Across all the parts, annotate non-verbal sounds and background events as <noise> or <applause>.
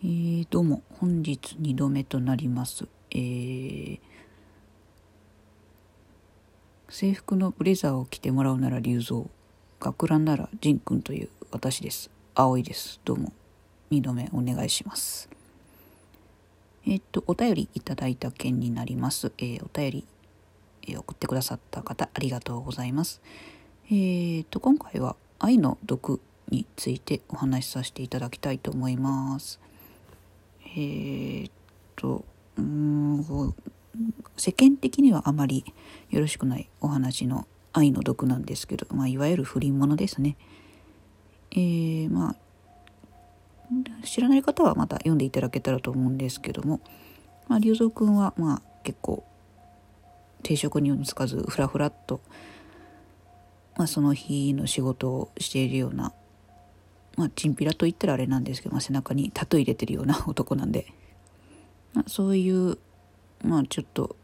えー、どうも本日2度目となります、えー、制服のブレザーを着てもらうなら龍蔵学ランなら仁君という私です。青いです。どうも2度目お願いします。えーっとお便りいただいた件になります、えーお便り、え送ってくださった方ありがとうございます。えーっと今回は愛の毒についてお話しさせていただきたいと思います。えーっとうん世間的にはあまりよろしくないお話の愛の毒なんですけど、まあ、いわゆる不倫ものですね。えー、まあ知らない方はまた読んでいただけたらと思うんですけども、まあ、龍蔵くんはまあ結構定職にもつかずふらふらっと、まあ、その日の仕事をしているようなまあ、チンピラと言ったらあれなんですけど、まあ、背中にタトゥー入れてるような男なんで、まあ、そういう、まあ、ちょっと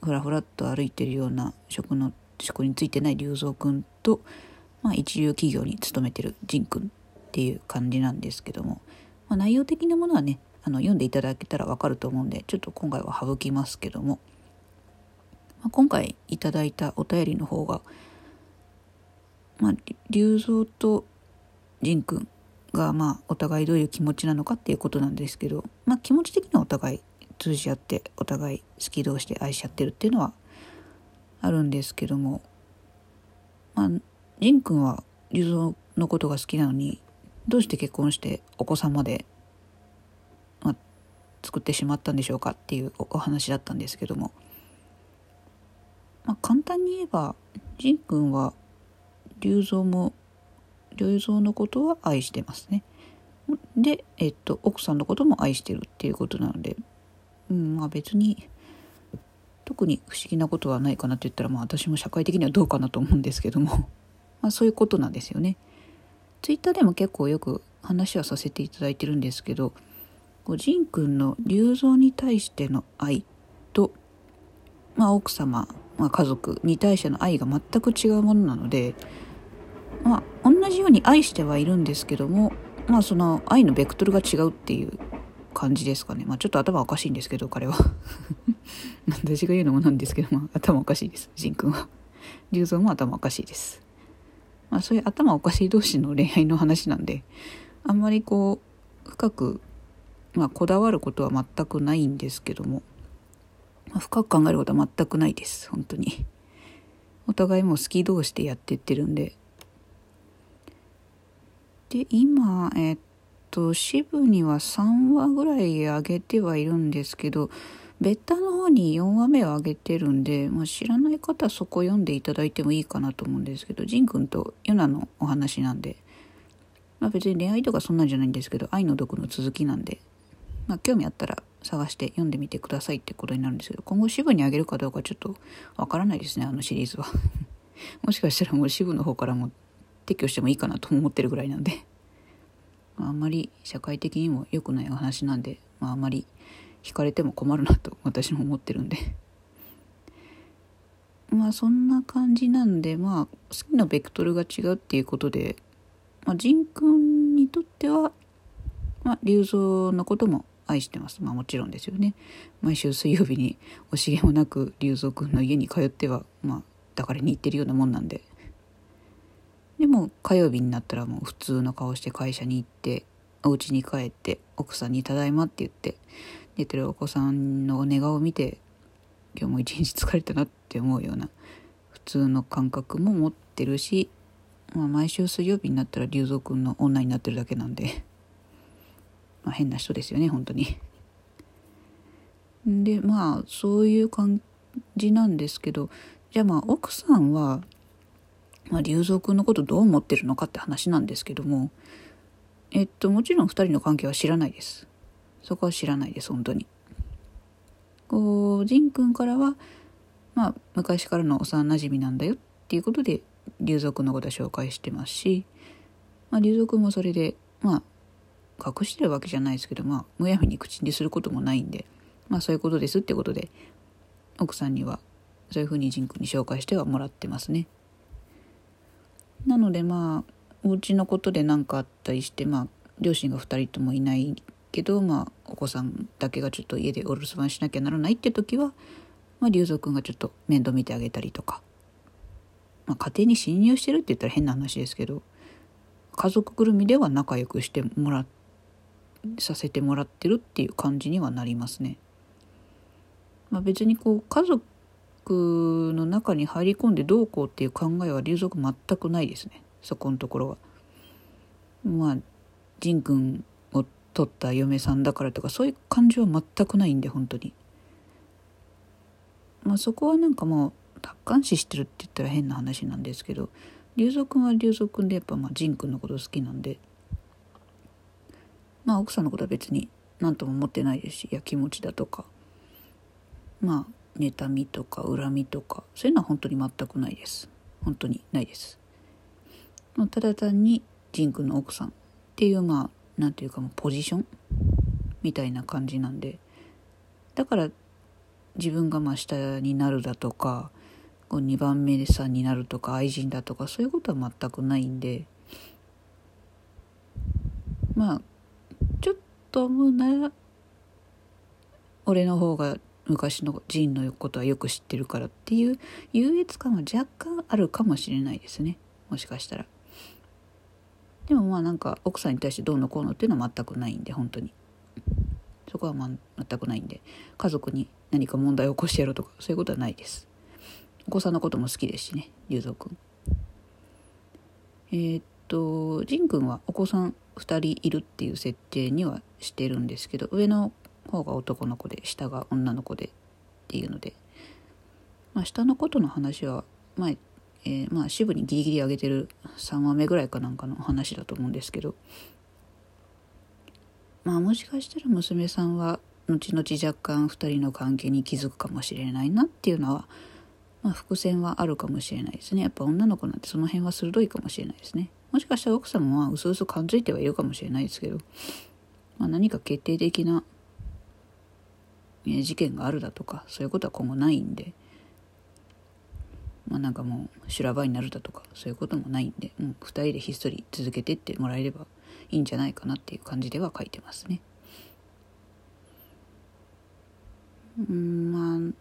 ふらふらっと歩いてるような職の職についてない龍蔵くんと、まあ、一流企業に勤めてる仁くんっていう感じなんですけども、まあ、内容的なものはねあの読んでいただけたらわかると思うんでちょっと今回は省きますけども、まあ、今回いただいたお便りの方が、まあ、龍蔵と仁くんがまあお互いどういう気持ちなのかっていうことなんですけど、まあ、気持ち的にはお互い通じ合ってお互い好き同士で愛し合ってるっていうのはあるんですけどもまあ仁君は龍蔵のことが好きなのにどうして結婚してお子さんまで、まあ、作ってしまったんでしょうかっていうお話だったんですけども、まあ、簡単に言えば仁君は龍蔵も龍蔵のことは愛してますね。で、えっと、奥さんのことも愛してるっていうことなので、うん、まあ別に特に不思議なことはないかなって言ったら、まあ私も社会的にはどうかなと思うんですけども、<laughs> まあそういうことなんですよね。ツイッターでも結構よく話はさせていただいてるんですけど、こう仁君の龍蔵に対しての愛と、まあ奥様、まあ家族に対しての愛が全く違うものなので、同じように愛してはいるんですけども、まあ、その愛のベクトルが違うっていう感じですかね。まあ、ちょっと頭おかしいんですけど、彼は。<laughs> 私が言うのもなんですけど、まあ、頭おかしいです、ジン君は。龍蔵も頭おかしいです。まあ、そういう頭おかしい同士の恋愛の話なんで、あんまりこう、深く、まあ、こだわることは全くないんですけども、まあ、深く考えることは全くないです、本当に。お互いもう好き同士でやってってるんで、で今えっと支部には3話ぐらい上げてはいるんですけどベッタの方に4話目を上げてるんで、まあ、知らない方はそこ読んでいただいてもいいかなと思うんですけどジン君とユナのお話なんで、まあ、別に恋愛とかそんなんじゃないんですけど愛の毒の続きなんで、まあ、興味あったら探して読んでみてくださいってことになるんですけど今後支部にあげるかどうかちょっとわからないですねあのシリーズは。<laughs> もしかしたらもう支部の方からも撤去してもいいかなと思ってるぐらいなんで、<laughs> まあ、あんまり社会的にも良くないお話なんで、まあ、あんまり惹かれても困るなと私も思ってるんで。<laughs> まあそんな感じなんでまあ好きなベクトルが違うっていうことで、まあ、仁君にとっては、まあ、龍蔵のことも愛してます。まあもちろんですよね。毎週水曜日に惜しげもなく龍蔵君の家に通ってはまあ抱かれに行ってるようなもんなんで。でも火曜日になったらもう普通の顔して会社に行ってお家に帰って奥さんに「ただいま」って言って寝てるお子さんの寝顔を見て今日も一日疲れたなって思うような普通の感覚も持ってるし、まあ、毎週水曜日になったら龍蔵くんの女になってるだけなんで、まあ、変な人ですよね本当に。でまあそういう感じなんですけどじゃあまあ奥さんはまあ、龍蔵くんのことどう思ってるのかって話なんですけどもえっともちろん2人の関係は知らないですそこは知らないです本当にこう仁くんからはまあ昔からの幼なじみなんだよっていうことで龍蔵くんのことは紹介してますし、まあ、龍蔵くんもそれでまあ隠してるわけじゃないですけどまあむやみに口にすることもないんでまあそういうことですってことで奥さんにはそういうふうに仁くんに紹介してはもらってますね。なのでまあお家のことで何かあったりしてまあ両親が2人ともいないけど、まあ、お子さんだけがちょっと家でお留守番しなきゃならないって時は、まあ、龍蔵くんがちょっと面倒見てあげたりとか、まあ、家庭に侵入してるって言ったら変な話ですけど家族ぐるみでは仲良くしてもらさせてもらってるっていう感じにはなりますね。まあ、別にこう家族の中に入り込んでどうこうっていう考えは龍族全くないですねそこのところは。まあ仁君を取った嫁さんだからとかそういう感じは全くないんで本当に。まあそこはなんかもう達観視してるって言ったら変な話なんですけど龍蔵君は龍蔵君でやっぱまあ仁君のこと好きなんでまあ奥さんのことは別に何とも思ってないですしやきもちだとかまあ妬みとか恨みとかそういうのは本当に全くないです。本当にないです、ただ単に仁君の奥さんっていうまあ何ていうかもうポジションみたいな感じなんで。だから自分がまあ下になるだとかこう2番目でさんになるとか愛人だとかそういうことは全くないんで。まあちょっと思うなら俺の方が昔のジンのことはよく知ってるからっていう優越感は若干あるかもしれないですね。もしかしたら。でもまあなんか奥さんに対してどうのこうのっていうのは全くないんで本当に。そこはま全くないんで。家族に何か問題を起こしてやろうとかそういうことはないです。お子さんのことも好きですしね龍蔵くんえー、っと仁くんはお子さん2人いるっていう設定にはしてるんですけど上の方が男の子で下が女の子でっていうので、まあ、下のことの話は前、えー、まあ支部にギリギリ上げてる3話目ぐらいかなんかの話だと思うんですけど。まあもしかしたら娘さんは後々若干2人の関係に気づくかもしれないなっていうのは、まあ、伏線はあるかもしれないですね。やっぱ女の子なんてその辺は鋭いかもしれないですね。もしかしたら奥さんもまあ薄々感づいてはいるかもしれないですけど、まあ、何か決定的な事件があるだとかそういうことは今後ないんでまあなんかもう修羅場になるだとかそういうこともないんでもう2人でひっそり続けてってもらえればいいんじゃないかなっていう感じでは書いてますね。うんまあ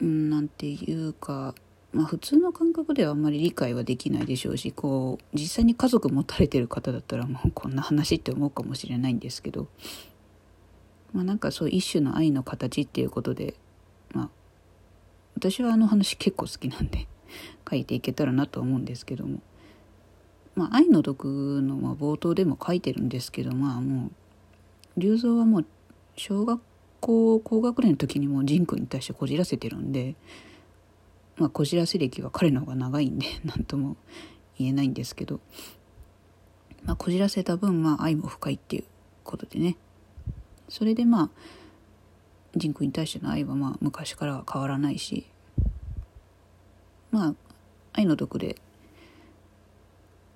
うんなんていうかまあ普通の感覚ではあんまり理解はできないでしょうしこう実際に家族持たれてる方だったらもうこんな話って思うかもしれないんですけどまあなんかそう一種の愛の形っていうことでまあ私はあの話結構好きなんで <laughs> 書いていけたらなと思うんですけども。まあ愛の毒のま冒頭でも書いてるんですけどまあもう龍造はもう小学校高学年の時にもう仁君に対してこじらせてるんでまあこじらせ歴は彼の方が長いんで <laughs> 何とも言えないんですけどまあこじらせた分まあ愛も深いっていうことでね。それでまあ仁君に対しての愛はまあ昔からは変わらないしまあ愛の毒で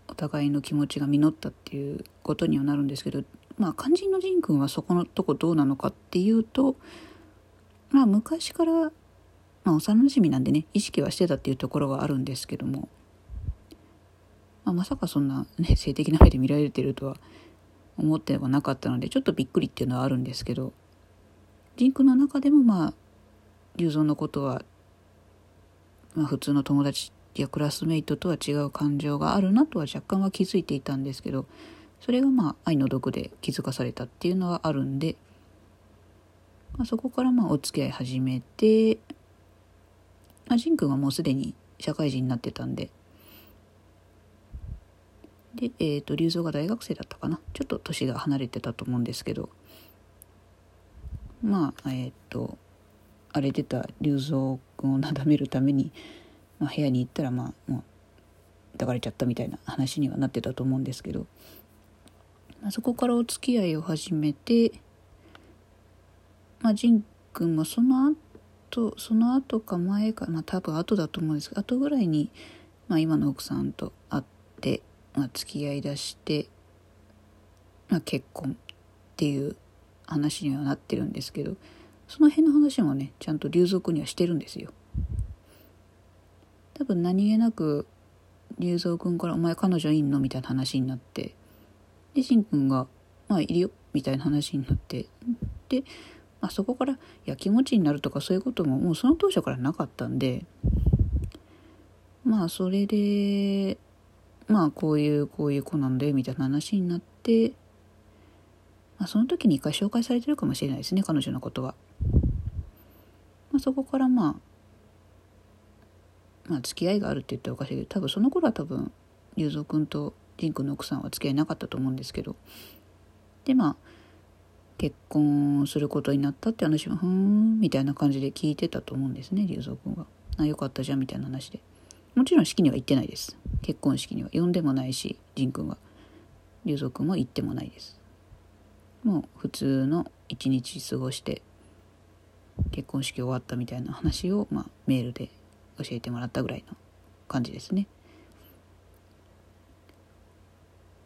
お互いの気持ちが実ったっていうことにはなるんですけどまあ肝心の仁君はそこのとこどうなのかっていうとまあ昔から、まあ、幼馴染なんでね意識はしてたっていうところはあるんですけども、まあ、まさかそんな、ね、性的な目で見られてるとは思ってはなかったのでちょっとびっくりっていうのはあるんですけどジンクの中でもまあ龍造のことは、まあ、普通の友達やクラスメイトとは違う感情があるなとは若干は気づいていたんですけどそれがまあ愛の毒で気づかされたっていうのはあるんで、まあ、そこからまあお付き合い始めて、まあ、ジン君はもうすでに社会人になってたんでで、えーと、龍造が大学生だったかな。ちょっと年が離れてたと思うんですけど。まあえっ、ー、と荒れてた龍造君をなだめるために、まあ、部屋に行ったらまあもう抱かれちゃったみたいな話にはなってたと思うんですけど、まあ、そこからお付き合いを始めてまあ仁君もその後その後か前かまあ多分後だと思うんですけど後ぐらいに、まあ、今の奥さんと会ってまあ、付き合いだして、まあ、結婚っていう話にはなってるんですけどその辺の話もねちゃんと龍族にはしてるんですよ多分何気なく龍蔵君から「お前彼女いんの?」みたいな話になってでしんくんが「まあいるよみたいな話になってで、まあ、そこからやきもちになるとかそういうことももうその当初からなかったんでまあそれでまあこういうこういう子なんでみたいな話になって、まあ、その時に一回紹介されてるかもしれないですね彼女のことは。まあ、そこからまあまあ付き合いがあるって言ったらおかしいけど多分その頃は多分龍蔵君と仁君の奥さんは付き合いなかったと思うんですけどでまあ結婚することになったって話はふーんみたいな感じで聞いてたと思うんですね龍蔵君が。あよかったじゃんみたいな話で。もちろん式には行ってないです。結婚式には呼んでもないし仁君は。龍蔵君も行ってもないです。もう普通の一日過ごして結婚式終わったみたいな話を、まあ、メールで教えてもらったぐらいの感じですね。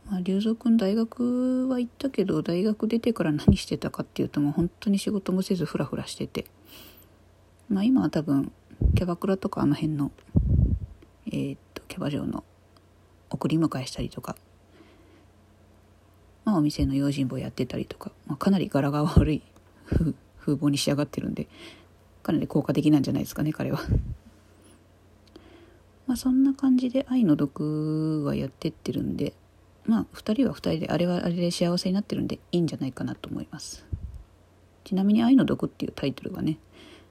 まあ、龍蔵君大学は行ったけど大学出てから何してたかっていうともう本当に仕事もせずフラフラしてて。まあ今は多分キャバクラとかあの辺のえー、っとキャバ嬢の送り迎えしたりとか、まあ、お店の用心棒やってたりとか、まあ、かなり柄が悪い。風貌に仕上がってるんで。かなり効果的なんじゃないですかね彼は。<laughs> まあそんな感じで愛の毒はやってってるんで。まあ2人は2人であれはあれで幸せになってるんでいいんじゃないかなと思います。ちなみに「愛の毒」っていうタイトルはね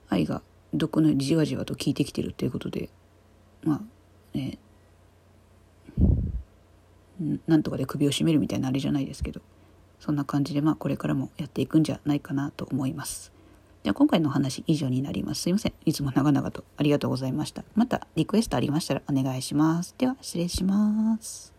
愛が毒のじわじわと効いてきてるっていうことでまあねなんとかで首を絞めるみたいなあれじゃないですけどそんな感じでまあこれからもやっていくんじゃないかなと思います。じゃあ今回のお話以上になります。すいません。いつも長々とありがとうございました。またリクエストありましたらお願いします。では失礼します。